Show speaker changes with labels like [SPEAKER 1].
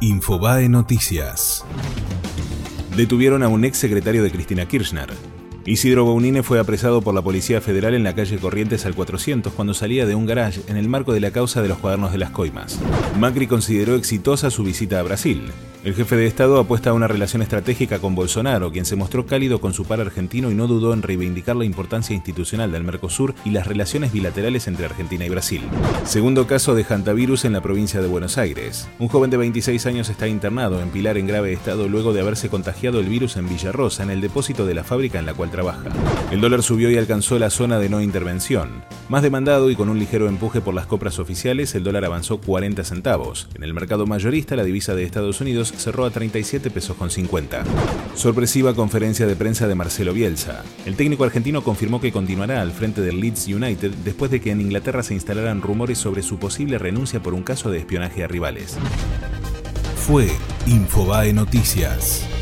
[SPEAKER 1] Infobae Noticias. Detuvieron a un ex secretario de Cristina Kirchner. Isidro Bounine fue apresado por la Policía Federal en la calle Corrientes al 400 cuando salía de un garage en el marco de la causa de los cuadernos de las coimas. Macri consideró exitosa su visita a Brasil. El jefe de Estado apuesta a una relación estratégica con Bolsonaro, quien se mostró cálido con su par argentino y no dudó en reivindicar la importancia institucional del Mercosur y las relaciones bilaterales entre Argentina y Brasil. Segundo caso de hantavirus en la provincia de Buenos Aires. Un joven de 26 años está internado en Pilar en grave estado luego de haberse contagiado el virus en Villarrosa, en el depósito de la fábrica en la cual trabaja. El dólar subió y alcanzó la zona de no intervención. Más demandado y con un ligero empuje por las compras oficiales, el dólar avanzó 40 centavos. En el mercado mayorista, la divisa de Estados Unidos cerró a 37 pesos con 50. Sorpresiva conferencia de prensa de Marcelo Bielsa. El técnico argentino confirmó que continuará al frente del Leeds United después de que en Inglaterra se instalaran rumores sobre su posible renuncia por un caso de espionaje a rivales. Fue Infobae Noticias.